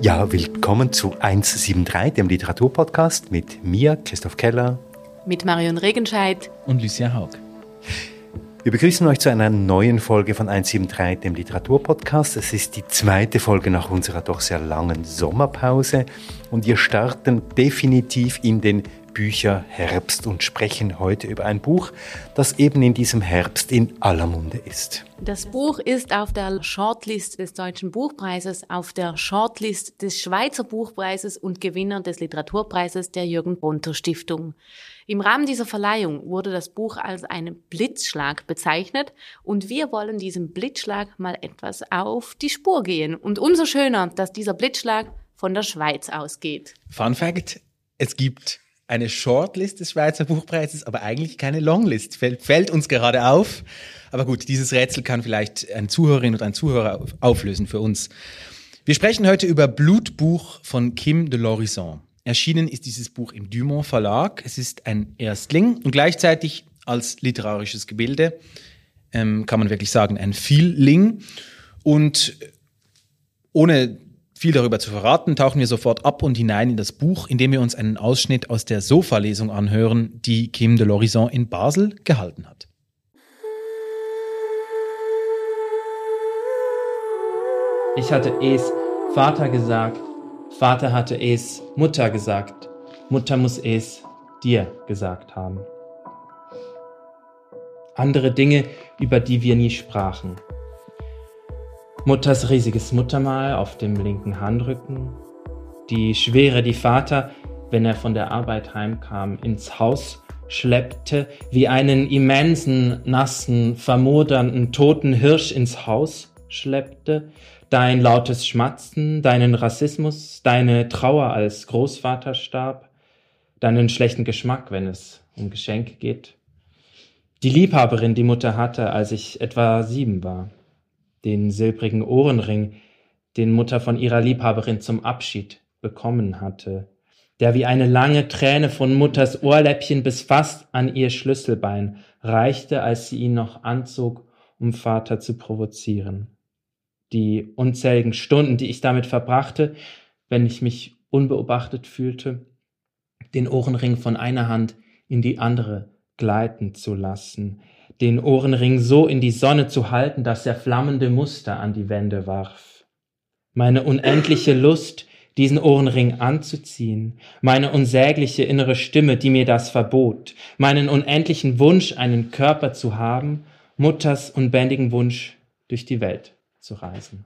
Ja, willkommen zu 173, dem Literaturpodcast mit mir, Christoph Keller. Mit Marion Regenscheid. Und Lucia Haug. Wir begrüßen euch zu einer neuen Folge von 173, dem Literaturpodcast. Es ist die zweite Folge nach unserer doch sehr langen Sommerpause und wir starten definitiv in den Bücherherbst und sprechen heute über ein Buch, das eben in diesem Herbst in aller Munde ist. Das Buch ist auf der Shortlist des Deutschen Buchpreises, auf der Shortlist des Schweizer Buchpreises und Gewinner des Literaturpreises der Jürgen Bonter Stiftung. Im Rahmen dieser Verleihung wurde das Buch als einen Blitzschlag bezeichnet und wir wollen diesem Blitzschlag mal etwas auf die Spur gehen. Und umso schöner, dass dieser Blitzschlag von der Schweiz ausgeht. Fun Fact, es gibt eine Shortlist des Schweizer Buchpreises, aber eigentlich keine Longlist. Fällt, fällt uns gerade auf. Aber gut, dieses Rätsel kann vielleicht ein Zuhörerin oder ein Zuhörer auflösen für uns. Wir sprechen heute über Blutbuch von Kim de l'Horizon. Erschienen ist dieses Buch im Dumont Verlag. Es ist ein Erstling und gleichzeitig als literarisches Gebilde, ähm, kann man wirklich sagen, ein Vielling. Und ohne viel darüber zu verraten, tauchen wir sofort ab und hinein in das Buch, indem wir uns einen Ausschnitt aus der Sofa-Lesung anhören, die Kim de l'Horizon in Basel gehalten hat. Ich hatte es Vater gesagt, Vater hatte es Mutter gesagt, Mutter muss es dir gesagt haben. Andere Dinge, über die wir nie sprachen. Mutters riesiges Muttermal auf dem linken Handrücken, die Schwere, die Vater, wenn er von der Arbeit heimkam, ins Haus schleppte, wie einen immensen, nassen, vermodernden, toten Hirsch ins Haus schleppte, dein lautes Schmatzen, deinen Rassismus, deine Trauer als Großvater starb, deinen schlechten Geschmack, wenn es um Geschenke geht. Die Liebhaberin, die Mutter hatte, als ich etwa sieben war den silbrigen Ohrenring, den Mutter von ihrer Liebhaberin zum Abschied bekommen hatte, der wie eine lange Träne von Mutters Ohrläppchen bis fast an ihr Schlüsselbein reichte, als sie ihn noch anzog, um Vater zu provozieren. Die unzähligen Stunden, die ich damit verbrachte, wenn ich mich unbeobachtet fühlte, den Ohrenring von einer Hand in die andere gleiten zu lassen, den Ohrenring so in die Sonne zu halten, dass er flammende Muster an die Wände warf. Meine unendliche Lust, diesen Ohrenring anzuziehen, meine unsägliche innere Stimme, die mir das verbot, meinen unendlichen Wunsch, einen Körper zu haben, Mutters unbändigen Wunsch, durch die Welt zu reisen.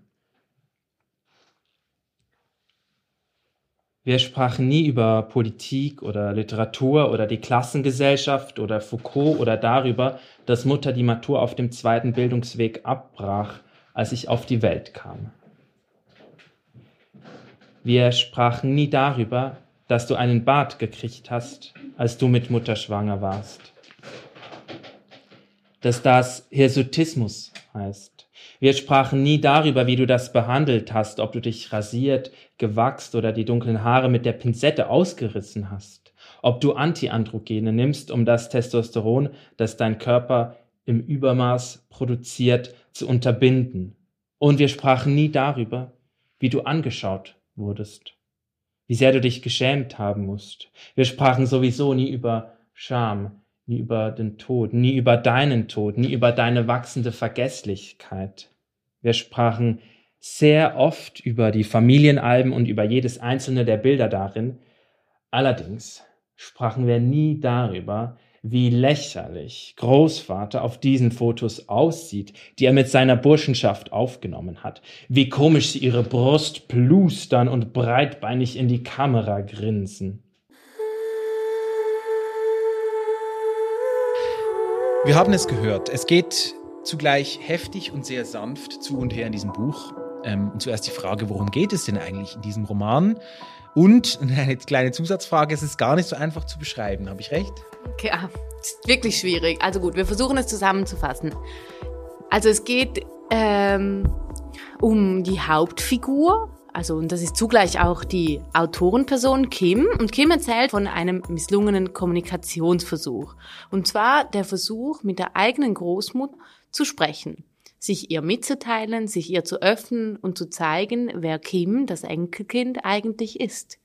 Wir sprachen nie über Politik oder Literatur oder die Klassengesellschaft oder Foucault oder darüber, dass Mutter die Matur auf dem zweiten Bildungsweg abbrach, als ich auf die Welt kam. Wir sprachen nie darüber, dass du einen Bart gekriegt hast, als du mit Mutter schwanger warst. Dass das Hirsutismus heißt wir sprachen nie darüber, wie du das behandelt hast, ob du dich rasiert, gewachst oder die dunklen Haare mit der Pinzette ausgerissen hast, ob du Antiandrogene nimmst, um das Testosteron, das dein Körper im Übermaß produziert, zu unterbinden. Und wir sprachen nie darüber, wie du angeschaut wurdest, wie sehr du dich geschämt haben musst. Wir sprachen sowieso nie über Scham, nie über den Tod, nie über deinen Tod, nie über deine wachsende Vergesslichkeit. Wir sprachen sehr oft über die Familienalben und über jedes einzelne der Bilder darin. Allerdings sprachen wir nie darüber, wie lächerlich Großvater auf diesen Fotos aussieht, die er mit seiner Burschenschaft aufgenommen hat, wie komisch sie ihre Brust plustern und breitbeinig in die Kamera grinsen. Wir haben es gehört. Es geht zugleich heftig und sehr sanft zu und her in diesem Buch. Ähm, und zuerst die Frage, worum geht es denn eigentlich in diesem Roman? Und eine kleine Zusatzfrage, es ist gar nicht so einfach zu beschreiben, habe ich recht? Ja, ist wirklich schwierig. Also gut, wir versuchen es zusammenzufassen. Also es geht ähm, um die Hauptfigur, also, und das ist zugleich auch die Autorenperson Kim. Und Kim erzählt von einem misslungenen Kommunikationsversuch. Und zwar der Versuch, mit der eigenen Großmutter zu sprechen. sich ihr mitzuteilen, sich ihr zu öffnen und zu zeigen, wer Kim, das Enkelkind, eigentlich ist.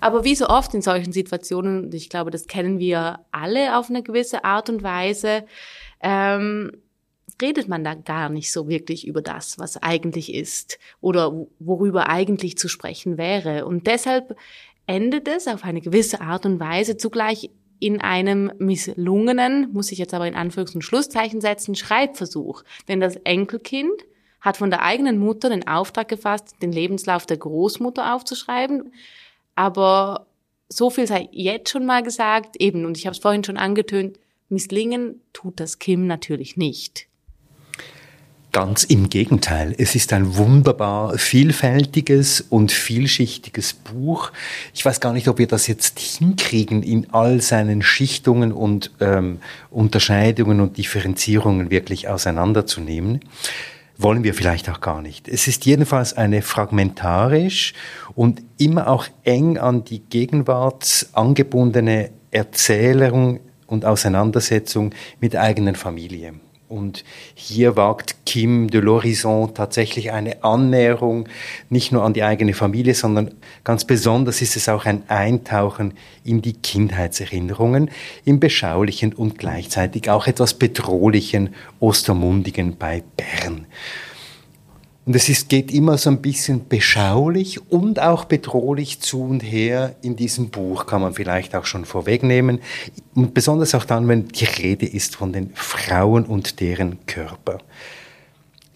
Aber wie so oft in solchen Situationen, und ich glaube, das kennen wir alle auf eine gewisse Art und Weise, ähm, redet man da gar nicht so wirklich über das, was eigentlich ist oder worüber eigentlich zu sprechen wäre. Und deshalb endet es auf eine gewisse Art und Weise zugleich in einem misslungenen, muss ich jetzt aber in Anführungs- und Schlusszeichen setzen, Schreibversuch. Denn das Enkelkind hat von der eigenen Mutter den Auftrag gefasst, den Lebenslauf der Großmutter aufzuschreiben. Aber so viel sei jetzt schon mal gesagt, eben, und ich habe es vorhin schon angetönt, misslingen tut das Kim natürlich nicht. Ganz im Gegenteil. Es ist ein wunderbar vielfältiges und vielschichtiges Buch. Ich weiß gar nicht, ob wir das jetzt hinkriegen, in all seinen Schichtungen und ähm, Unterscheidungen und Differenzierungen wirklich auseinanderzunehmen. Wollen wir vielleicht auch gar nicht. Es ist jedenfalls eine fragmentarisch und immer auch eng an die Gegenwart angebundene Erzählung und Auseinandersetzung mit eigenen Familie. Und hier wagt Kim de l'Horizon tatsächlich eine Annäherung nicht nur an die eigene Familie, sondern ganz besonders ist es auch ein Eintauchen in die Kindheitserinnerungen im beschaulichen und gleichzeitig auch etwas bedrohlichen Ostermundigen bei Bern. Und es ist, geht immer so ein bisschen beschaulich und auch bedrohlich zu und her in diesem Buch, kann man vielleicht auch schon vorwegnehmen. Und besonders auch dann, wenn die Rede ist von den Frauen und deren Körper.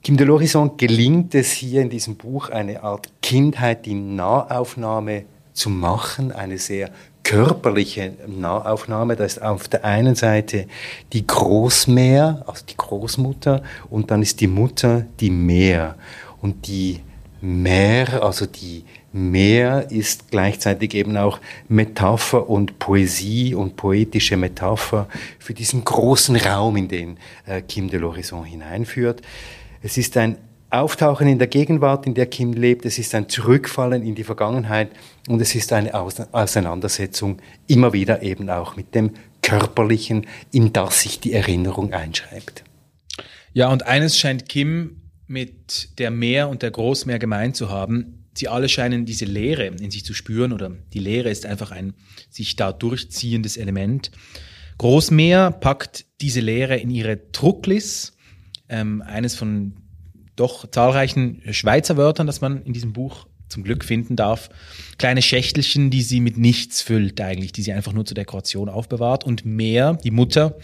Kim de l'Horizon gelingt es hier in diesem Buch, eine Art Kindheit in Nahaufnahme zu machen, eine sehr körperliche Nahaufnahme. Da ist auf der einen Seite die Großmeer, also die Großmutter, und dann ist die Mutter die Meer. Und die Meer, also die Meer ist gleichzeitig eben auch Metapher und Poesie und poetische Metapher für diesen großen Raum, in den äh, Kim de l'Horizon hineinführt. Es ist ein Auftauchen in der Gegenwart, in der Kim lebt, es ist ein Zurückfallen in die Vergangenheit und es ist eine Auseinandersetzung immer wieder eben auch mit dem Körperlichen, in das sich die Erinnerung einschreibt. Ja, und eines scheint Kim mit der Meer und der Großmeer gemeint zu haben. Sie alle scheinen diese Leere in sich zu spüren oder die Leere ist einfach ein sich da durchziehendes Element. Großmeer packt diese Leere in ihre Drucklis, ähm, eines von doch zahlreichen Schweizer Wörtern, das man in diesem Buch zum Glück finden darf. Kleine Schächtelchen, die sie mit nichts füllt eigentlich, die sie einfach nur zur Dekoration aufbewahrt. Und mehr, die Mutter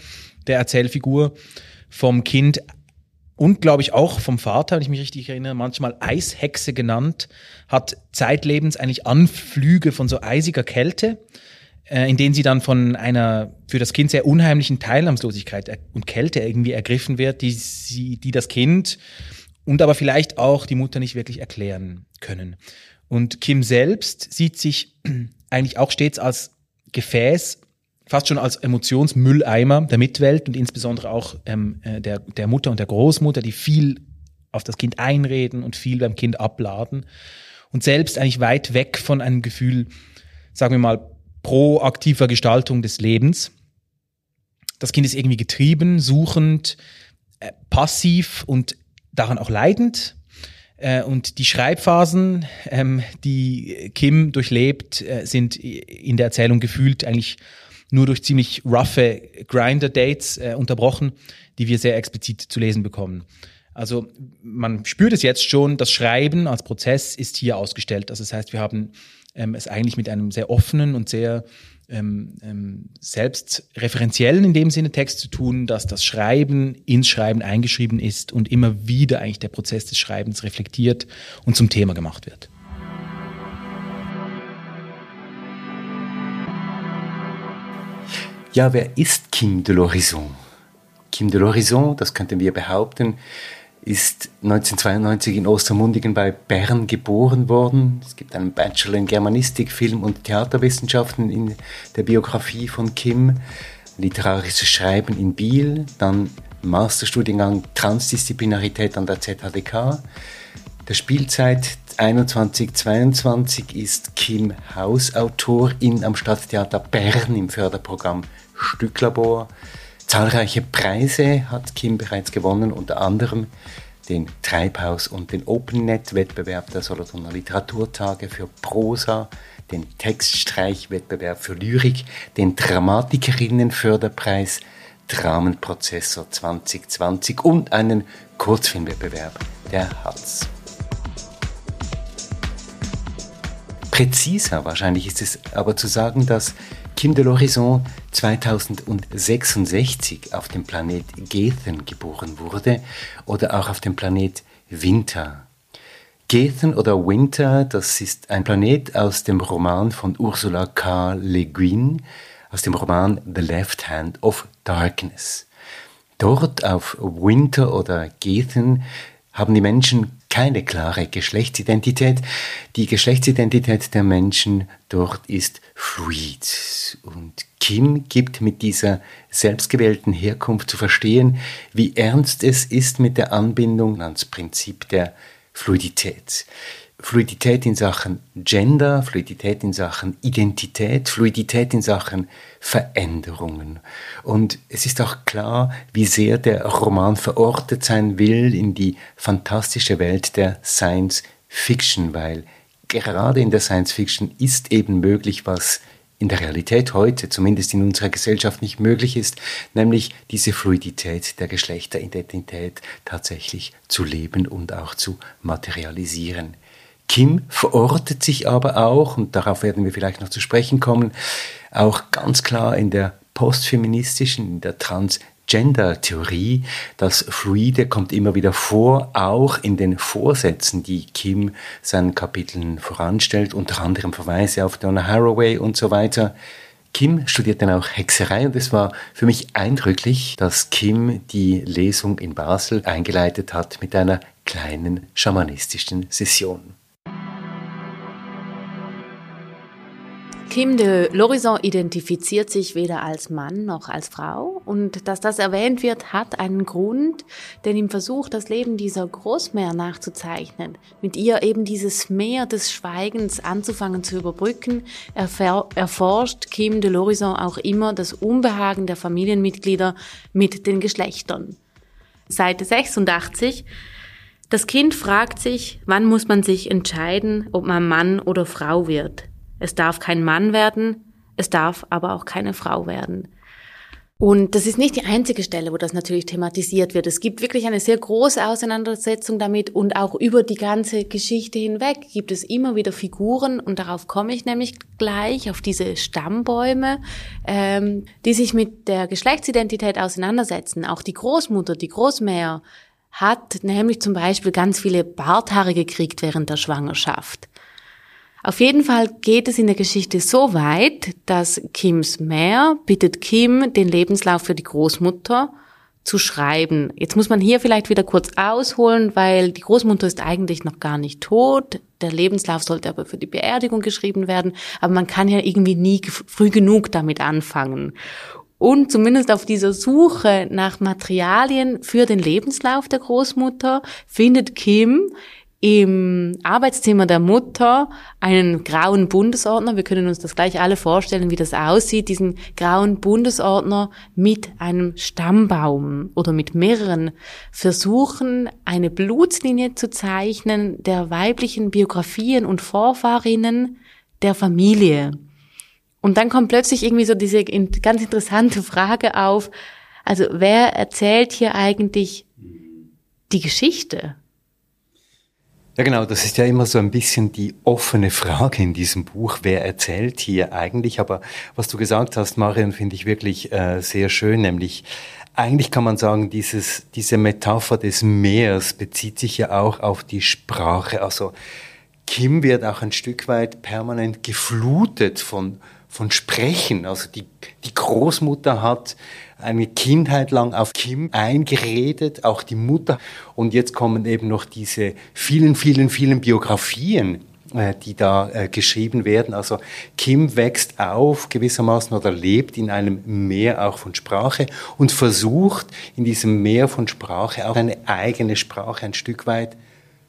der Erzählfigur, vom Kind und glaube ich auch vom Vater, wenn ich mich richtig erinnere, manchmal Eishexe genannt, hat zeitlebens eigentlich Anflüge von so eisiger Kälte, äh, in denen sie dann von einer für das Kind sehr unheimlichen Teilnahmslosigkeit und Kälte irgendwie ergriffen wird, die sie, die das Kind und aber vielleicht auch die Mutter nicht wirklich erklären können. Und Kim selbst sieht sich eigentlich auch stets als Gefäß, fast schon als Emotionsmülleimer der Mitwelt und insbesondere auch ähm, äh, der, der Mutter und der Großmutter, die viel auf das Kind einreden und viel beim Kind abladen und selbst eigentlich weit weg von einem Gefühl, sagen wir mal, proaktiver Gestaltung des Lebens. Das Kind ist irgendwie getrieben, suchend, äh, passiv und daran auch leidend. Äh, und die Schreibphasen, ähm, die Kim durchlebt, äh, sind in der Erzählung gefühlt eigentlich nur durch ziemlich roughe Grinder-Dates äh, unterbrochen, die wir sehr explizit zu lesen bekommen. Also man spürt es jetzt schon, das Schreiben als Prozess ist hier ausgestellt. Also das heißt, wir haben ähm, es eigentlich mit einem sehr offenen und sehr ähm, ähm, selbstreferenziellen in dem Sinne Text zu tun, dass das Schreiben ins Schreiben eingeschrieben ist und immer wieder eigentlich der Prozess des Schreibens reflektiert und zum Thema gemacht wird. Ja, wer ist Kim de l'Horizon? Kim de l'Horizon, das könnten wir behaupten, ist 1992 in Ostermundigen bei Bern geboren worden. Es gibt einen Bachelor in Germanistik, Film- und Theaterwissenschaften in der Biografie von Kim, literarisches Schreiben in Biel, dann Masterstudiengang Transdisziplinarität an der ZHDK. Der Spielzeit 21-22 ist Kim Hausautorin am Stadttheater Bern im Förderprogramm Stücklabor. Zahlreiche Preise hat Kim bereits gewonnen, unter anderem den Treibhaus- und den OpenNet-Wettbewerb der Solothurner Literaturtage für Prosa, den Textstreichwettbewerb für Lyrik, den Dramatikerinnenförderpreis, Dramenprozessor 2020 und einen Kurzfilmwettbewerb der Hatz. Präziser wahrscheinlich ist es aber zu sagen, dass Kim de l'Horizon 2066 auf dem Planet Gethen geboren wurde oder auch auf dem Planet Winter. Gethen oder Winter, das ist ein Planet aus dem Roman von Ursula K. Le Guin, aus dem Roman The Left Hand of Darkness. Dort auf Winter oder Gethen haben die Menschen keine klare Geschlechtsidentität. Die Geschlechtsidentität der Menschen dort ist fluid. Und Kim gibt mit dieser selbstgewählten Herkunft zu verstehen, wie ernst es ist mit der Anbindung ans Prinzip der Fluidität. Fluidität in Sachen Gender, Fluidität in Sachen Identität, Fluidität in Sachen Veränderungen. Und es ist auch klar, wie sehr der Roman verortet sein will in die fantastische Welt der Science Fiction, weil gerade in der Science Fiction ist eben möglich, was in der Realität heute, zumindest in unserer Gesellschaft, nicht möglich ist, nämlich diese Fluidität der Geschlechteridentität tatsächlich zu leben und auch zu materialisieren. Kim verortet sich aber auch, und darauf werden wir vielleicht noch zu sprechen kommen, auch ganz klar in der postfeministischen, in der Transgender-Theorie. Das Fluide kommt immer wieder vor, auch in den Vorsätzen, die Kim seinen Kapiteln voranstellt, unter anderem Verweise auf Donna Haraway und so weiter. Kim studiert dann auch Hexerei und es war für mich eindrücklich, dass Kim die Lesung in Basel eingeleitet hat mit einer kleinen schamanistischen Session. Kim de l'Horizon identifiziert sich weder als Mann noch als Frau und dass das erwähnt wird, hat einen Grund, denn im Versuch, das Leben dieser Großmeer nachzuzeichnen, mit ihr eben dieses Meer des Schweigens anzufangen zu überbrücken, erforscht Kim de l'Horizon auch immer das Unbehagen der Familienmitglieder mit den Geschlechtern. Seite 86 das Kind fragt sich, wann muss man sich entscheiden, ob man Mann oder Frau wird. Es darf kein Mann werden, es darf aber auch keine Frau werden. Und das ist nicht die einzige Stelle, wo das natürlich thematisiert wird. Es gibt wirklich eine sehr große Auseinandersetzung damit und auch über die ganze Geschichte hinweg gibt es immer wieder Figuren und darauf komme ich nämlich gleich, auf diese Stammbäume, ähm, die sich mit der Geschlechtsidentität auseinandersetzen. Auch die Großmutter, die Großmäher hat nämlich zum Beispiel ganz viele Barthaare gekriegt während der Schwangerschaft. Auf jeden Fall geht es in der Geschichte so weit, dass Kims Mär bittet Kim, den Lebenslauf für die Großmutter zu schreiben. Jetzt muss man hier vielleicht wieder kurz ausholen, weil die Großmutter ist eigentlich noch gar nicht tot. Der Lebenslauf sollte aber für die Beerdigung geschrieben werden. Aber man kann ja irgendwie nie früh genug damit anfangen. Und zumindest auf dieser Suche nach Materialien für den Lebenslauf der Großmutter findet Kim im Arbeitszimmer der Mutter einen grauen Bundesordner. Wir können uns das gleich alle vorstellen, wie das aussieht, diesen grauen Bundesordner mit einem Stammbaum oder mit mehreren Versuchen, eine Blutslinie zu zeichnen der weiblichen Biografien und Vorfahrinnen der Familie. Und dann kommt plötzlich irgendwie so diese ganz interessante Frage auf, also wer erzählt hier eigentlich die Geschichte? Ja, genau, das ist ja immer so ein bisschen die offene Frage in diesem Buch, wer erzählt hier eigentlich. Aber was du gesagt hast, Marion, finde ich wirklich äh, sehr schön, nämlich eigentlich kann man sagen, dieses, diese Metapher des Meers bezieht sich ja auch auf die Sprache. Also Kim wird auch ein Stück weit permanent geflutet von, von Sprechen. Also die, die Großmutter hat eine Kindheit lang auf Kim eingeredet, auch die Mutter. Und jetzt kommen eben noch diese vielen, vielen, vielen Biografien, äh, die da äh, geschrieben werden. Also Kim wächst auf gewissermaßen oder lebt in einem Meer auch von Sprache und versucht in diesem Meer von Sprache auch eine eigene Sprache ein Stück weit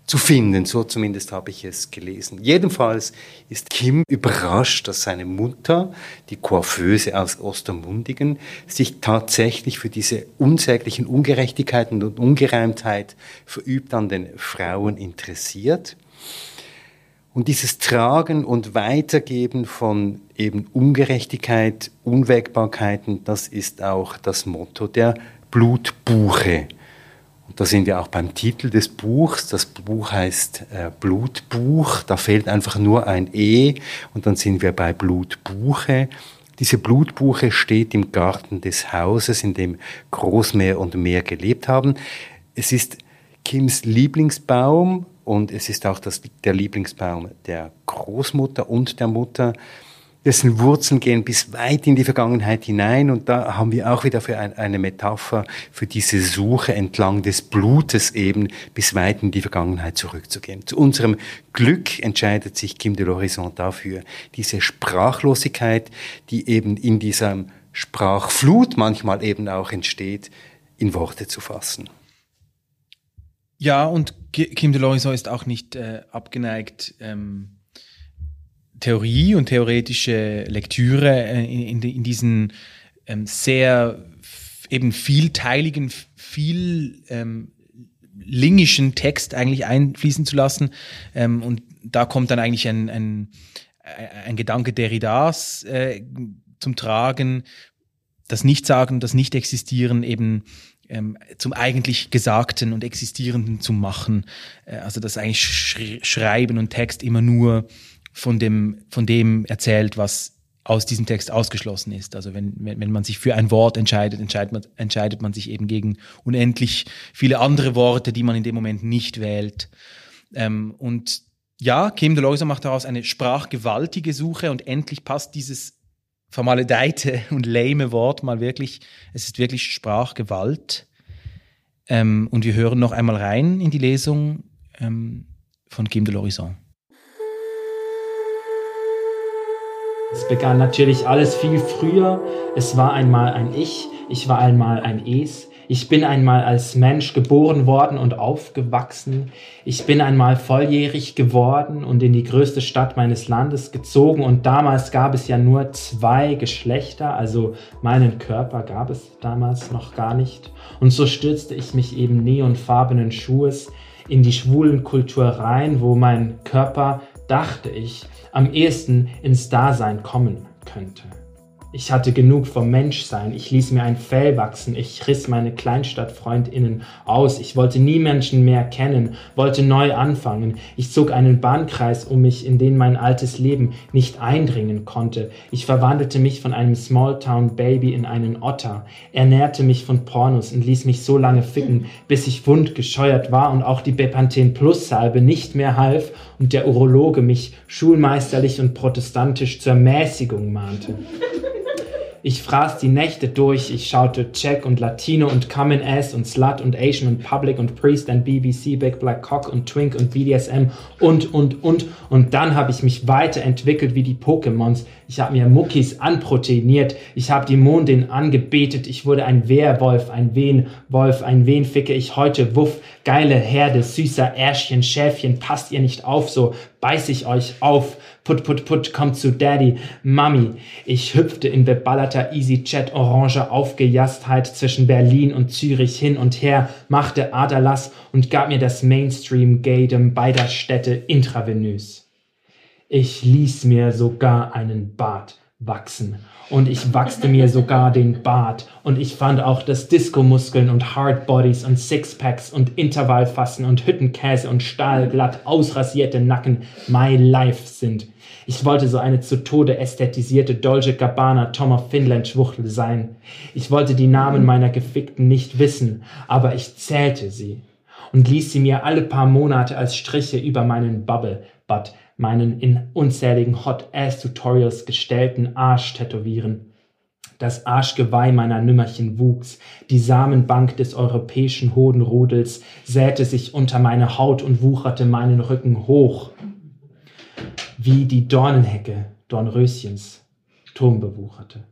zu finden. So zumindest habe ich es gelesen. Jedenfalls ist Kim überrascht, dass seine Mutter, die Coiffeuse aus Ostermundigen, sich tatsächlich für diese unsäglichen Ungerechtigkeiten und Ungereimtheit verübt an den Frauen interessiert. Und dieses Tragen und Weitergeben von eben Ungerechtigkeit, Unwägbarkeiten, das ist auch das Motto der Blutbuche. Und da sind wir auch beim Titel des Buchs. Das Buch heißt äh, Blutbuch. Da fehlt einfach nur ein E und dann sind wir bei Blutbuche. Diese Blutbuche steht im Garten des Hauses, in dem Großmeer und Meer gelebt haben. Es ist Kims Lieblingsbaum und es ist auch das, der Lieblingsbaum der Großmutter und der Mutter dessen Wurzeln gehen bis weit in die Vergangenheit hinein. Und da haben wir auch wieder für ein, eine Metapher für diese Suche entlang des Blutes eben bis weit in die Vergangenheit zurückzugehen. Zu unserem Glück entscheidet sich Kim de l'Horizon dafür, diese Sprachlosigkeit, die eben in dieser Sprachflut manchmal eben auch entsteht, in Worte zu fassen. Ja, und Kim de l'Horizon ist auch nicht äh, abgeneigt, ähm Theorie und theoretische Lektüre äh, in, in, in diesen ähm, sehr eben vielteiligen, viel ähm, lingischen Text eigentlich einfließen zu lassen. Ähm, und da kommt dann eigentlich ein, ein, ein Gedanke Derridas äh, zum Tragen, das Nichtsagen, das Nicht-Existieren eben ähm, zum eigentlich Gesagten und Existierenden zu machen. Äh, also das eigentlich Schreiben und Text immer nur von dem, von dem erzählt, was aus diesem Text ausgeschlossen ist. Also wenn, wenn, wenn man sich für ein Wort entscheidet, entscheidet man, entscheidet man sich eben gegen unendlich viele andere Worte, die man in dem Moment nicht wählt. Ähm, und ja, Kim de Loiser macht daraus eine sprachgewaltige Suche und endlich passt dieses vermaledeite und lame Wort mal wirklich, es ist wirklich Sprachgewalt. Ähm, und wir hören noch einmal rein in die Lesung ähm, von Kim de l'Horizon. Es begann natürlich alles viel früher. Es war einmal ein Ich, ich war einmal ein Es. Ich bin einmal als Mensch geboren worden und aufgewachsen. Ich bin einmal volljährig geworden und in die größte Stadt meines Landes gezogen. Und damals gab es ja nur zwei Geschlechter, also meinen Körper gab es damals noch gar nicht. Und so stürzte ich mich eben neonfarbenen Schuhes in die schwulen Kultur rein, wo mein Körper, dachte ich, am ehesten ins Dasein kommen könnte. Ich hatte genug vom Menschsein. Ich ließ mir ein Fell wachsen. Ich riss meine KleinstadtfreundInnen aus. Ich wollte nie Menschen mehr kennen, wollte neu anfangen. Ich zog einen Bahnkreis um mich, in den mein altes Leben nicht eindringen konnte. Ich verwandelte mich von einem Smalltown-Baby in einen Otter, ernährte mich von Pornos und ließ mich so lange ficken, bis ich wundgescheuert war und auch die Bepanthen Plus Salbe nicht mehr half und der Urologe mich schulmeisterlich und protestantisch zur Mäßigung mahnte. Ich fraß die Nächte durch, ich schaute Czech und Latino und Common Ass und Slut und Asian und Public und Priest und BBC, Big Black Cock und Twink und BDSM und, und, und. Und dann habe ich mich weiterentwickelt wie die Pokémons. Ich habe mir Muckis anproteiniert. Ich habe die Mondin angebetet. Ich wurde ein Wehrwolf, ein Wehenwolf, ein Wen ficke ich heute. Wuff, geile Herde, süßer Ärschchen, Schäfchen, passt ihr nicht auf, so beiß ich euch auf. Put, put, put, kommt zu Daddy, Mami. Ich hüpfte in beballerter EasyJet orange Aufgejasstheit zwischen Berlin und Zürich hin und her, machte Aderlass und gab mir das Mainstream-Gaydem beider Städte intravenös. Ich ließ mir sogar einen Bart wachsen und ich wachste mir sogar den Bart und ich fand auch, dass Disco-Muskeln und Hardbodies und Sixpacks und Intervallfassen und Hüttenkäse und stahlglatt ausrasierte Nacken my life sind. Ich wollte so eine zu Tode ästhetisierte Dolce Gabbana Tom of Finland Schwuchtel sein. Ich wollte die Namen meiner Gefickten nicht wissen, aber ich zählte sie und ließ sie mir alle paar Monate als Striche über meinen Bubble Butt meinen in unzähligen Hot-Ass-Tutorials gestellten Arsch tätowieren. Das Arschgeweih meiner Nümmerchen wuchs, die Samenbank des europäischen Hodenrudels säte sich unter meine Haut und wucherte meinen Rücken hoch, wie die Dornenhecke Dornröschens Turm bewucherte.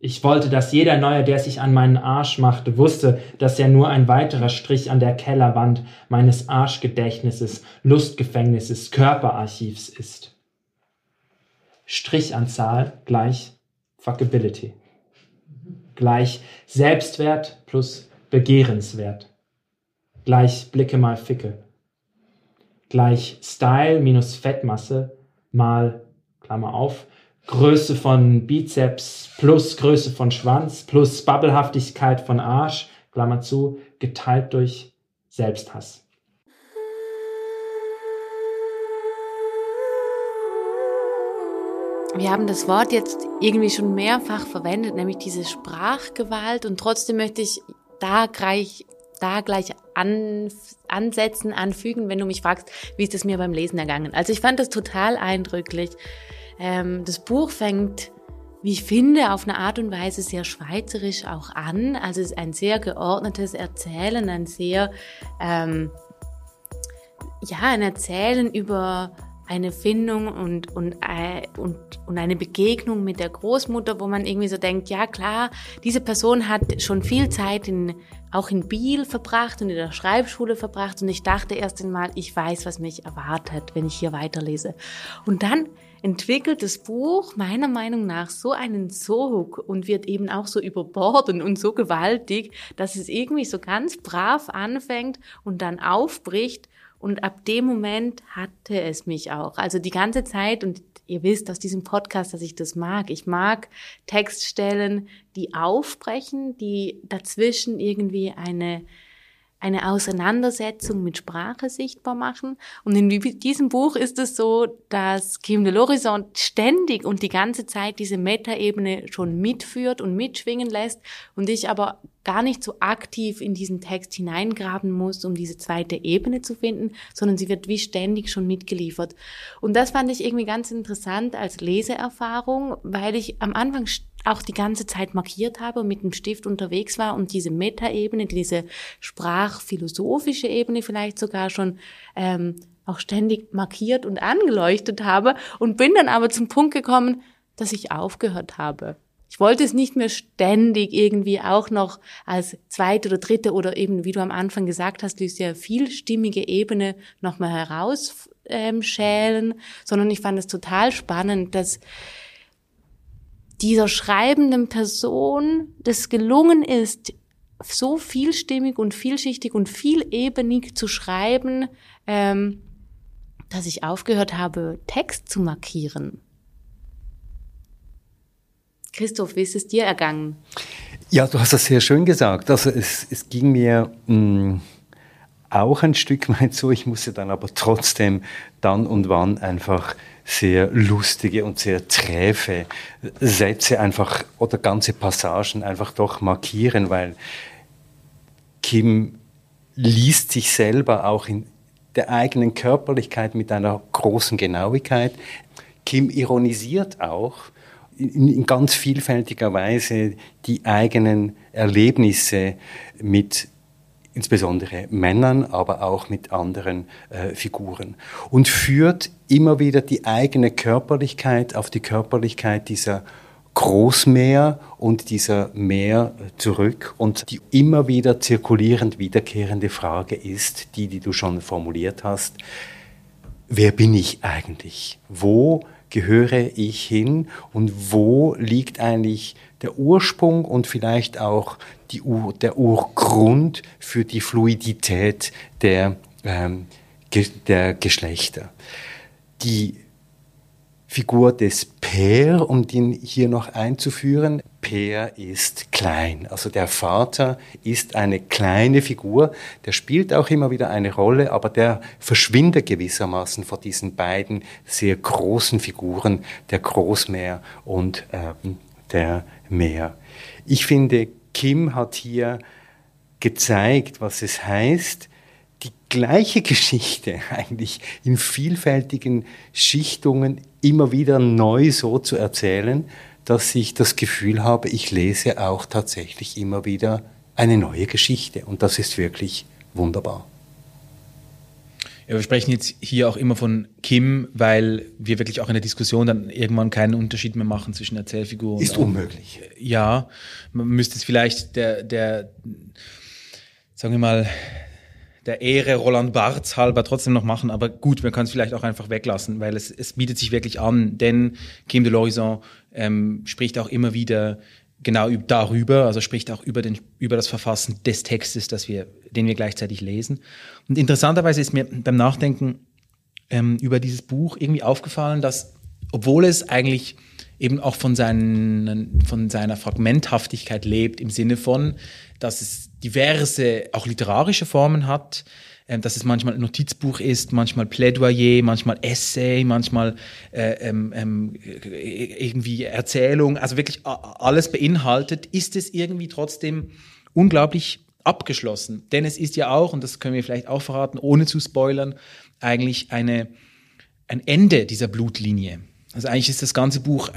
Ich wollte, dass jeder Neue, der sich an meinen Arsch machte, wusste, dass er nur ein weiterer Strich an der Kellerwand meines Arschgedächtnisses, Lustgefängnisses, Körperarchivs ist. Strichanzahl gleich Fuckability. Gleich Selbstwert plus Begehrenswert. Gleich Blicke mal Ficke. Gleich Style minus Fettmasse mal, Klammer auf, Größe von Bizeps plus Größe von Schwanz plus Bubbelhaftigkeit von Arsch, Klammer zu, geteilt durch Selbsthass. Wir haben das Wort jetzt irgendwie schon mehrfach verwendet, nämlich diese Sprachgewalt und trotzdem möchte ich da gleich, da gleich an, ansetzen, anfügen, wenn du mich fragst, wie ist es mir beim Lesen ergangen. Also ich fand das total eindrücklich. Ähm, das Buch fängt, wie ich finde, auf eine Art und Weise sehr schweizerisch auch an. Also es ist ein sehr geordnetes Erzählen, ein sehr, ähm, ja, ein Erzählen über eine Findung und, und, äh, und, und eine Begegnung mit der Großmutter, wo man irgendwie so denkt, ja klar, diese Person hat schon viel Zeit in, auch in Biel verbracht und in der Schreibschule verbracht und ich dachte erst einmal, ich weiß, was mich erwartet, wenn ich hier weiterlese. Und dann entwickelt das Buch meiner Meinung nach so einen Sog und wird eben auch so überbordend und so gewaltig, dass es irgendwie so ganz brav anfängt und dann aufbricht und ab dem Moment hatte es mich auch. Also die ganze Zeit und ihr wisst aus diesem Podcast, dass ich das mag. Ich mag Textstellen, die aufbrechen, die dazwischen irgendwie eine eine Auseinandersetzung mit Sprache sichtbar machen. Und in diesem Buch ist es so, dass Kim de l'Horizon ständig und die ganze Zeit diese Metaebene schon mitführt und mitschwingen lässt und ich aber gar nicht so aktiv in diesen Text hineingraben muss, um diese zweite Ebene zu finden, sondern sie wird wie ständig schon mitgeliefert. Und das fand ich irgendwie ganz interessant als Leseerfahrung, weil ich am Anfang auch die ganze Zeit markiert habe und mit dem Stift unterwegs war und diese Metaebene, diese sprachphilosophische Ebene vielleicht sogar schon ähm, auch ständig markiert und angeleuchtet habe und bin dann aber zum Punkt gekommen, dass ich aufgehört habe. Ich wollte es nicht mehr ständig irgendwie auch noch als zweite oder dritte oder eben, wie du am Anfang gesagt hast, diese vielstimmige Ebene nochmal herausschälen, ähm, sondern ich fand es total spannend, dass dieser schreibenden Person das gelungen ist, so vielstimmig und vielschichtig und vielebenig zu schreiben, ähm, dass ich aufgehört habe, Text zu markieren. Christoph, wie ist es dir ergangen? Ja, du hast das sehr schön gesagt. Also es, es ging mir mh, mm, auch ein Stück weit so. Ich musste dann aber trotzdem dann und wann einfach sehr lustige und sehr träfe Sätze einfach oder ganze Passagen einfach doch markieren, weil Kim liest sich selber auch in der eigenen Körperlichkeit mit einer großen Genauigkeit. Kim ironisiert auch in, in ganz vielfältiger Weise die eigenen Erlebnisse mit insbesondere Männern, aber auch mit anderen äh, Figuren. Und führt immer wieder die eigene Körperlichkeit auf die Körperlichkeit dieser Großmeer und dieser Meer zurück. Und die immer wieder zirkulierend wiederkehrende Frage ist, die, die du schon formuliert hast, wer bin ich eigentlich? Wo gehöre ich hin und wo liegt eigentlich der Ursprung und vielleicht auch Ur, der Urgrund für die Fluidität der, ähm, der Geschlechter. Die Figur des Per, um den hier noch einzuführen. Per ist klein. Also der Vater ist eine kleine Figur. Der spielt auch immer wieder eine Rolle, aber der verschwindet gewissermaßen vor diesen beiden sehr großen Figuren, der Großmeer und ähm, der Meer. Ich finde, Kim hat hier gezeigt, was es heißt, die gleiche Geschichte eigentlich in vielfältigen Schichtungen immer wieder neu so zu erzählen, dass ich das Gefühl habe, ich lese auch tatsächlich immer wieder eine neue Geschichte. Und das ist wirklich wunderbar. Ja, wir sprechen jetzt hier auch immer von Kim, weil wir wirklich auch in der Diskussion dann irgendwann keinen Unterschied mehr machen zwischen Erzählfigur und. Ist unmöglich. Ja, man müsste es vielleicht der, der, sagen wir mal, der Ehre Roland Barths halber trotzdem noch machen, aber gut, man kann es vielleicht auch einfach weglassen, weil es, es bietet sich wirklich an, denn Kim de l'Horizon ähm, spricht auch immer wieder genau darüber, also spricht auch über, den, über das Verfassen des Textes, das wir, den wir gleichzeitig lesen. Und interessanterweise ist mir beim Nachdenken ähm, über dieses Buch irgendwie aufgefallen, dass, obwohl es eigentlich eben auch von, seinen, von seiner Fragmenthaftigkeit lebt, im Sinne von, dass es diverse, auch literarische Formen hat, ähm, dass es manchmal ein Notizbuch ist, manchmal Plädoyer, manchmal Essay, manchmal äh, ähm, ähm, irgendwie Erzählung, also wirklich alles beinhaltet, ist es irgendwie trotzdem unglaublich abgeschlossen. Denn es ist ja auch, und das können wir vielleicht auch verraten, ohne zu spoilern, eigentlich eine, ein Ende dieser Blutlinie. Also eigentlich ist das ganze Buch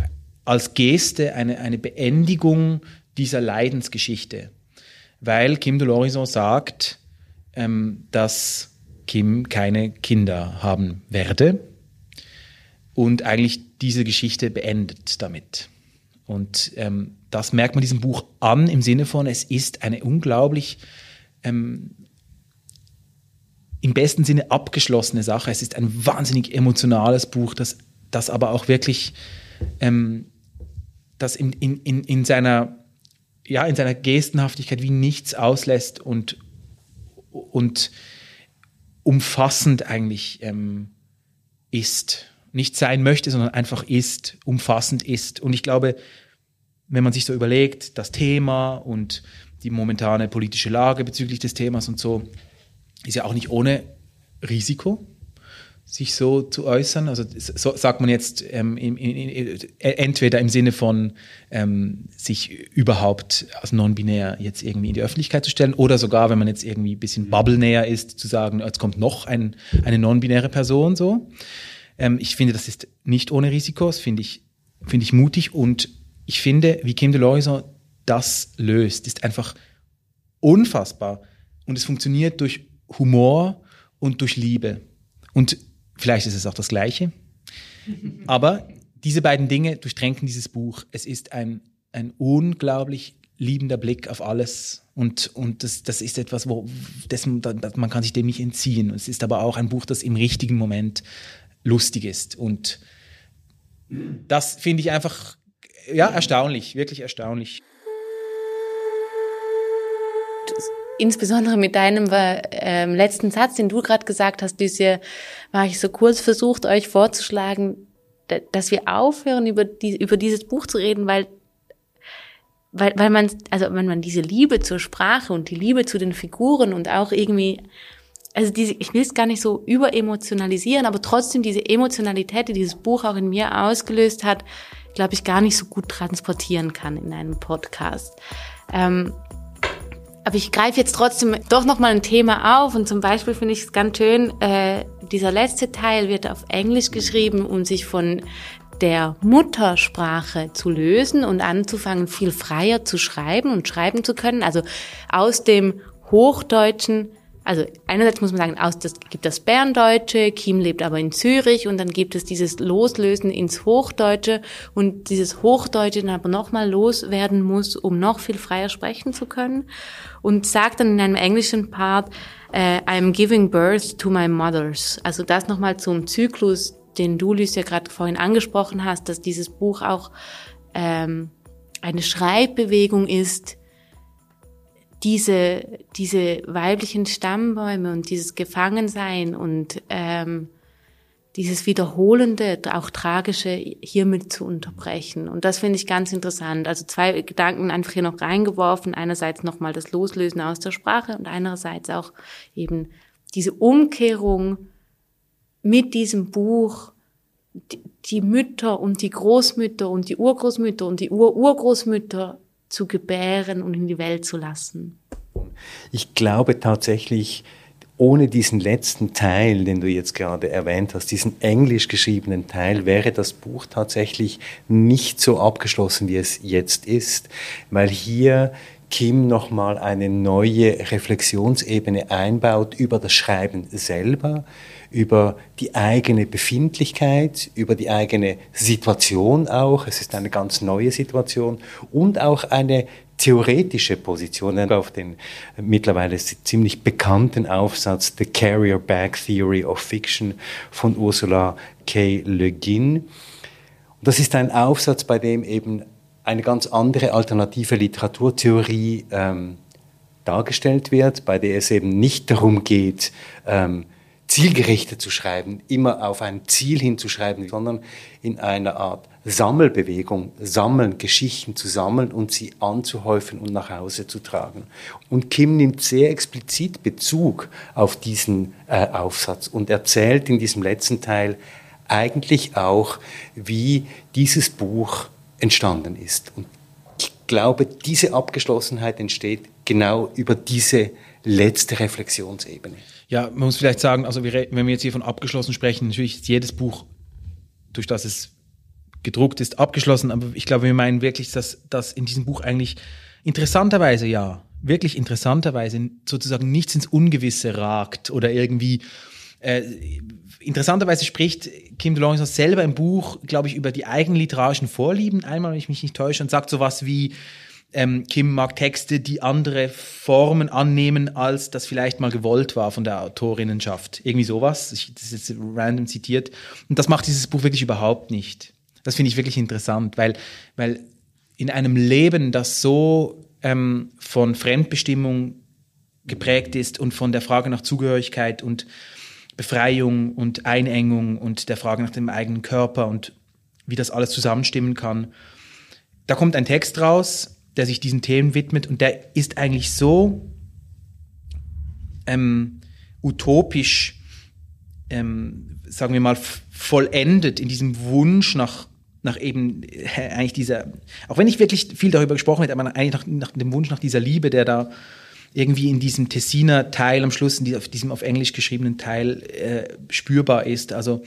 als Geste eine, eine Beendigung dieser Leidensgeschichte. Weil Kim de l'Horizon sagt, ähm, dass Kim keine Kinder haben werde und eigentlich diese Geschichte beendet damit. Und ähm, das merkt man diesem Buch an im Sinne von, es ist eine unglaublich ähm, im besten Sinne abgeschlossene Sache. Es ist ein wahnsinnig emotionales Buch, das, das aber auch wirklich ähm, das in, in, in, in, seiner, ja, in seiner Gestenhaftigkeit wie nichts auslässt und, und umfassend eigentlich ähm, ist. Nicht sein möchte, sondern einfach ist, umfassend ist. Und ich glaube, wenn man sich so überlegt, das Thema und die momentane politische Lage bezüglich des Themas und so, ist ja auch nicht ohne Risiko sich so zu äußern? Also so, sagt man jetzt ähm, in, in, in, entweder im Sinne von ähm, sich überhaupt als non-binär jetzt irgendwie in die Öffentlichkeit zu stellen oder sogar, wenn man jetzt irgendwie ein bisschen bubble-näher ist, zu sagen, jetzt kommt noch ein, eine non-binäre Person so. Ähm, ich finde, das ist nicht ohne Risiko, das finde ich, finde ich mutig und ich finde, wie Kim de Loiseau das löst, ist einfach unfassbar und es funktioniert durch Humor und durch Liebe. Und Vielleicht ist es auch das Gleiche. Aber diese beiden Dinge durchtränken dieses Buch. Es ist ein, ein unglaublich liebender Blick auf alles. Und, und das, das ist etwas, wo dessen, man kann sich dem nicht entziehen. Es ist aber auch ein Buch, das im richtigen Moment lustig ist. Und das finde ich einfach ja, erstaunlich, wirklich erstaunlich. Insbesondere mit deinem äh, letzten Satz, den du gerade gesagt hast, Lucia, war ich so kurz versucht, euch vorzuschlagen, dass wir aufhören, über, die, über dieses Buch zu reden, weil, weil, weil man, also wenn man diese Liebe zur Sprache und die Liebe zu den Figuren und auch irgendwie, also diese, ich will es gar nicht so überemotionalisieren, aber trotzdem diese Emotionalität, die dieses Buch auch in mir ausgelöst hat, glaube ich, gar nicht so gut transportieren kann in einem Podcast. Ähm, aber ich greife jetzt trotzdem doch nochmal ein Thema auf und zum Beispiel finde ich es ganz schön, äh, dieser letzte Teil wird auf Englisch geschrieben, um sich von der Muttersprache zu lösen und anzufangen, viel freier zu schreiben und schreiben zu können. Also aus dem Hochdeutschen also einerseits muss man sagen, aus das gibt das Berndeutsche, Kim lebt aber in Zürich und dann gibt es dieses Loslösen ins Hochdeutsche und dieses Hochdeutsche dann aber nochmal loswerden muss, um noch viel freier sprechen zu können und sagt dann in einem englischen Part, äh, I'm giving birth to my mothers. Also das nochmal zum Zyklus, den du, Lucia, gerade vorhin angesprochen hast, dass dieses Buch auch ähm, eine Schreibbewegung ist, diese, diese weiblichen Stammbäume und dieses Gefangensein und ähm, dieses Wiederholende, auch Tragische hiermit zu unterbrechen. Und das finde ich ganz interessant. Also zwei Gedanken einfach hier noch reingeworfen. Einerseits nochmal das Loslösen aus der Sprache und andererseits auch eben diese Umkehrung mit diesem Buch, die, die Mütter und die Großmütter und die Urgroßmütter und die Ururgroßmütter zu gebären und in die Welt zu lassen. Ich glaube tatsächlich, ohne diesen letzten Teil, den du jetzt gerade erwähnt hast, diesen englisch geschriebenen Teil, wäre das Buch tatsächlich nicht so abgeschlossen, wie es jetzt ist, weil hier Kim nochmal eine neue Reflexionsebene einbaut über das Schreiben selber, über die eigene Befindlichkeit, über die eigene Situation auch. Es ist eine ganz neue Situation und auch eine theoretische Position auf den mittlerweile ziemlich bekannten Aufsatz The Carrier Bag Theory of Fiction von Ursula K. Le Guin. Das ist ein Aufsatz, bei dem eben eine ganz andere alternative Literaturtheorie ähm, dargestellt wird, bei der es eben nicht darum geht, ähm, zielgerichtet zu schreiben, immer auf ein Ziel hinzuschreiben, sondern in einer Art Sammelbewegung, sammeln, Geschichten zu sammeln und sie anzuhäufen und nach Hause zu tragen. Und Kim nimmt sehr explizit Bezug auf diesen äh, Aufsatz und erzählt in diesem letzten Teil eigentlich auch, wie dieses Buch entstanden ist. Und ich glaube, diese Abgeschlossenheit entsteht genau über diese letzte Reflexionsebene. Ja, man muss vielleicht sagen, also wenn wir jetzt hier von abgeschlossen sprechen, natürlich ist jedes Buch, durch das es gedruckt ist, abgeschlossen, aber ich glaube, wir meinen wirklich, dass, dass in diesem Buch eigentlich interessanterweise ja, wirklich interessanterweise sozusagen nichts ins Ungewisse ragt oder irgendwie äh, interessanterweise spricht Kim de Lorison selber im Buch, glaube ich, über die eigenen literarischen Vorlieben, einmal, wenn ich mich nicht täusche, und sagt sowas wie, ähm, Kim mag Texte, die andere Formen annehmen, als das vielleicht mal gewollt war von der Autorinnenschaft. Irgendwie sowas. Ich, das ist jetzt random zitiert. Und das macht dieses Buch wirklich überhaupt nicht. Das finde ich wirklich interessant, weil, weil in einem Leben, das so ähm, von Fremdbestimmung geprägt ist und von der Frage nach Zugehörigkeit und Befreiung und Einengung und der Frage nach dem eigenen Körper und wie das alles zusammenstimmen kann. Da kommt ein Text raus, der sich diesen Themen widmet und der ist eigentlich so ähm, utopisch, ähm, sagen wir mal, vollendet in diesem Wunsch nach, nach eben äh, eigentlich dieser, auch wenn ich wirklich viel darüber gesprochen hätte, aber eigentlich nach, nach dem Wunsch nach dieser Liebe, der da irgendwie in diesem Tessiner Teil am Schluss, in diesem auf Englisch geschriebenen Teil äh, spürbar ist. Also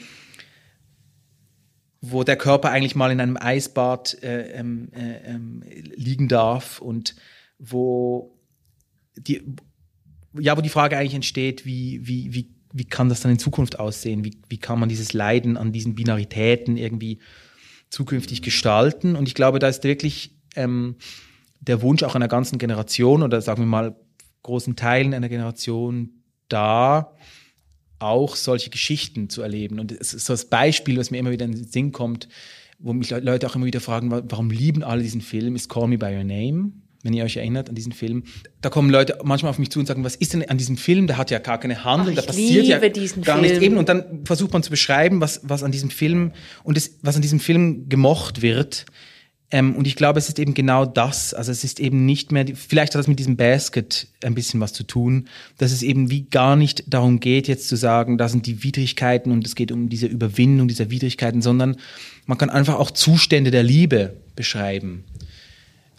wo der Körper eigentlich mal in einem Eisbad äh, ähm, äh, ähm, liegen darf und wo die ja, wo die Frage eigentlich entsteht, wie, wie, wie, wie kann das dann in Zukunft aussehen? Wie, wie kann man dieses Leiden an diesen Binaritäten irgendwie zukünftig gestalten? Und ich glaube, da ist wirklich ähm, der Wunsch auch einer ganzen Generation oder sagen wir mal großen Teilen einer Generation da, auch solche Geschichten zu erleben. Und es ist so das Beispiel, was mir immer wieder in den Sinn kommt, wo mich Leute auch immer wieder fragen, warum lieben alle diesen Film, ist Call Me By Your Name, wenn ihr euch erinnert an diesen Film. Da kommen Leute manchmal auf mich zu und sagen, was ist denn an diesem Film? Der hat ja gar keine Handlung, Ach, da passiert ja gar nichts eben. Und dann versucht man zu beschreiben, was, was an diesem Film und das, was an diesem Film gemocht wird. Ähm, und ich glaube, es ist eben genau das. Also es ist eben nicht mehr, vielleicht hat das mit diesem Basket ein bisschen was zu tun, dass es eben wie gar nicht darum geht, jetzt zu sagen, da sind die Widrigkeiten und es geht um diese Überwindung dieser Widrigkeiten, sondern man kann einfach auch Zustände der Liebe beschreiben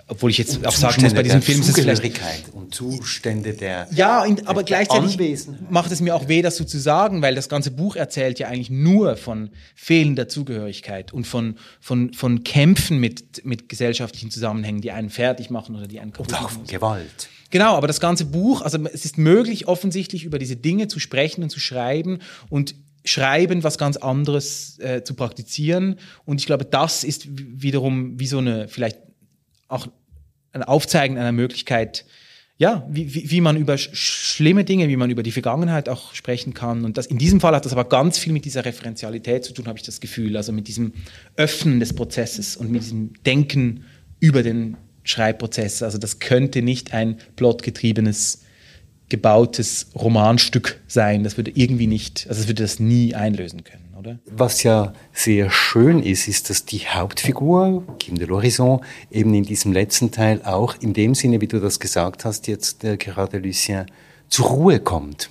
obwohl ich jetzt und auch sagen muss, bei diesem Film ist es vielleicht und Zustände der ja, aber gleichzeitig macht es mir auch weh, das so zu sagen, weil das ganze Buch erzählt ja eigentlich nur von fehlender Zugehörigkeit und von von von Kämpfen mit mit gesellschaftlichen Zusammenhängen, die einen fertig machen oder die einen kaputt machen. Und auch von Gewalt. Genau, aber das ganze Buch, also es ist möglich offensichtlich über diese Dinge zu sprechen und zu schreiben und Schreiben was ganz anderes äh, zu praktizieren. Und ich glaube, das ist wiederum wie so eine vielleicht auch ein Aufzeigen einer Möglichkeit, ja, wie, wie, wie man über sch schlimme Dinge, wie man über die Vergangenheit auch sprechen kann. Und das, in diesem Fall hat das aber ganz viel mit dieser Referenzialität zu tun, habe ich das Gefühl. Also mit diesem Öffnen des Prozesses und mit diesem Denken über den Schreibprozess. Also das könnte nicht ein plotgetriebenes, gebautes Romanstück sein. Das würde irgendwie nicht, also es würde das nie einlösen können oder? Was ja sehr schön ist, ist, dass die Hauptfigur, Kim de l'Horizon, eben in diesem letzten Teil auch in dem Sinne, wie du das gesagt hast, jetzt äh, gerade Lucien, zur Ruhe kommt.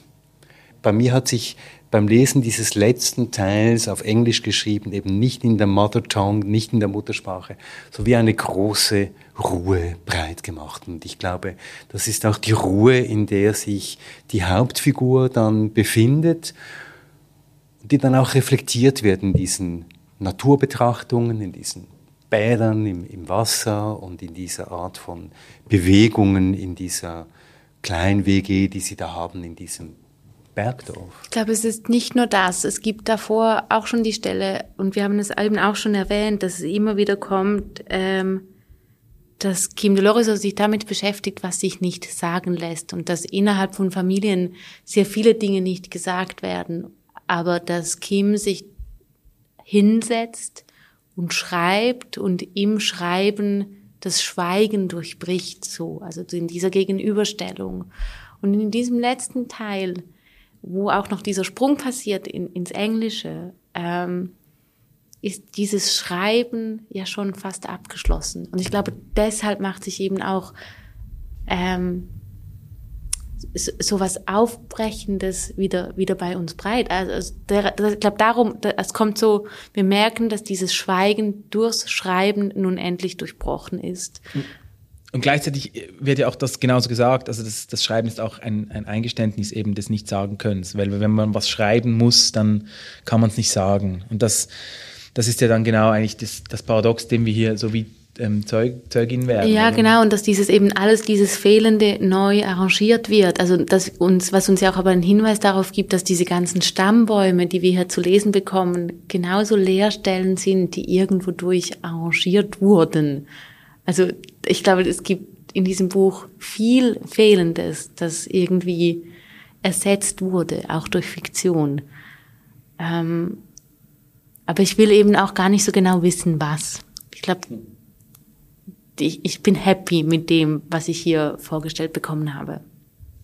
Bei mir hat sich beim Lesen dieses letzten Teils auf Englisch geschrieben, eben nicht in der Mother Tongue, nicht in der Muttersprache, so wie eine große Ruhe breit gemacht. Und ich glaube, das ist auch die Ruhe, in der sich die Hauptfigur dann befindet die dann auch reflektiert werden in diesen Naturbetrachtungen, in diesen Bädern im, im Wasser und in dieser Art von Bewegungen, in dieser kleinen WG, die Sie da haben, in diesem Bergdorf. Ich glaube, es ist nicht nur das. Es gibt davor auch schon die Stelle, und wir haben es eben auch schon erwähnt, dass es immer wieder kommt, ähm, dass Kim Dolores sich damit beschäftigt, was sich nicht sagen lässt und dass innerhalb von Familien sehr viele Dinge nicht gesagt werden, aber dass Kim sich hinsetzt und schreibt und im Schreiben das Schweigen durchbricht so, also in dieser Gegenüberstellung. Und in diesem letzten Teil, wo auch noch dieser Sprung passiert in, ins Englische, ähm, ist dieses Schreiben ja schon fast abgeschlossen. Und ich glaube, deshalb macht sich eben auch ähm, so was Aufbrechendes wieder, wieder bei uns breit. Also der, der, ich glaube darum, es kommt so, wir merken, dass dieses Schweigen durchs Schreiben nun endlich durchbrochen ist. Und gleichzeitig wird ja auch das genauso gesagt, also das, das Schreiben ist auch ein, ein Eingeständnis eben des Nicht-Sagen-Könnens, weil wenn man was schreiben muss, dann kann man es nicht sagen. Und das, das ist ja dann genau eigentlich das, das Paradox, dem wir hier so wie ähm, Zeug, Zeugin werden. Ja, oder? genau, und dass dieses eben alles, dieses Fehlende neu arrangiert wird. Also das uns, was uns ja auch aber einen Hinweis darauf gibt, dass diese ganzen Stammbäume, die wir hier zu lesen bekommen, genauso Leerstellen sind, die irgendwo durch arrangiert wurden. Also ich glaube, es gibt in diesem Buch viel Fehlendes, das irgendwie ersetzt wurde, auch durch Fiktion. Ähm, aber ich will eben auch gar nicht so genau wissen, was. Ich glaube, ich, ich bin happy mit dem, was ich hier vorgestellt bekommen habe.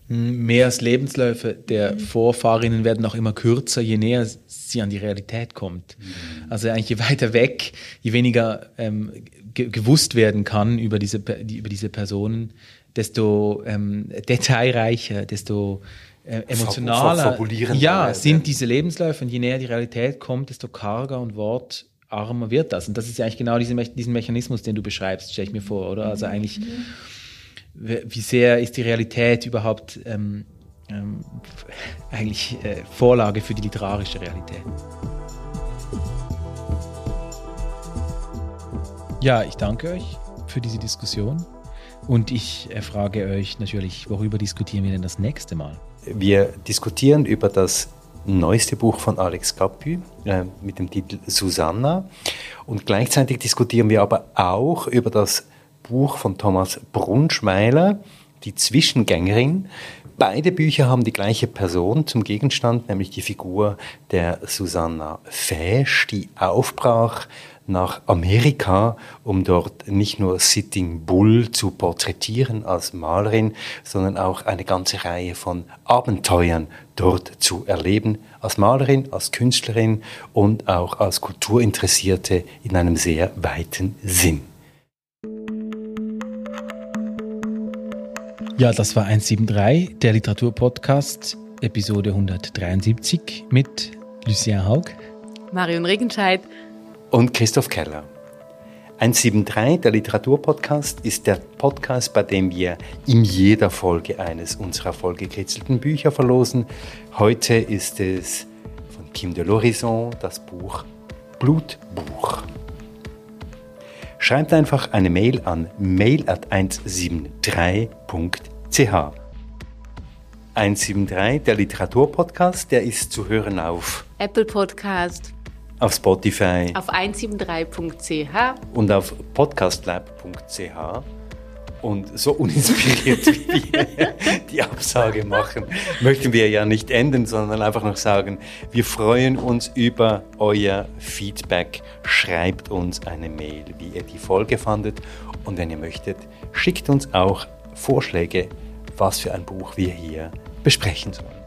Hm, mehr als Lebensläufe der Vorfahrinnen werden auch immer kürzer, je näher sie an die Realität kommt. Mhm. Also eigentlich je weiter weg, je weniger ähm, ge gewusst werden kann über diese, die, über diese Personen, desto ähm, detailreicher, desto äh, emotionaler ja, sind diese Lebensläufe und je näher die Realität kommt, desto karger und wortarmer wird das. Und das ist ja eigentlich genau diese, diesen Mechanismus, den du beschreibst, stelle ich mir vor, oder? Also eigentlich, wie sehr ist die Realität überhaupt ähm, ähm, eigentlich äh, Vorlage für die literarische Realität? Ja, ich danke euch für diese Diskussion und ich äh, frage euch natürlich, worüber diskutieren wir denn das nächste Mal? Wir diskutieren über das neueste Buch von Alex Capu äh, mit dem Titel Susanna. Und gleichzeitig diskutieren wir aber auch über das Buch von Thomas Brunschmeiler, Die Zwischengängerin. Beide Bücher haben die gleiche Person zum Gegenstand, nämlich die Figur der Susanna Fesch, die aufbrach nach Amerika, um dort nicht nur Sitting Bull zu porträtieren als Malerin, sondern auch eine ganze Reihe von Abenteuern dort zu erleben, als Malerin, als Künstlerin und auch als Kulturinteressierte in einem sehr weiten Sinn. Ja, das war 173, der Literaturpodcast, Episode 173 mit Lucien Haug, Marion Regenscheid und Christoph Keller. 173, der Literaturpodcast, ist der Podcast, bei dem wir in jeder Folge eines unserer vollgekritzelten Bücher verlosen. Heute ist es von Kim de l'Horizon das Buch Blutbuch. Schreibt einfach eine Mail an mail@173.ch. 173, der Literaturpodcast, der ist zu hören auf Apple Podcast, auf Spotify. Auf 173.ch. Und auf podcastlab.ch. Und so uninspiriert wie wir die Absage machen, möchten wir ja nicht enden, sondern einfach noch sagen, wir freuen uns über euer Feedback. Schreibt uns eine Mail, wie ihr die Folge fandet. Und wenn ihr möchtet, schickt uns auch Vorschläge, was für ein Buch wir hier besprechen sollen.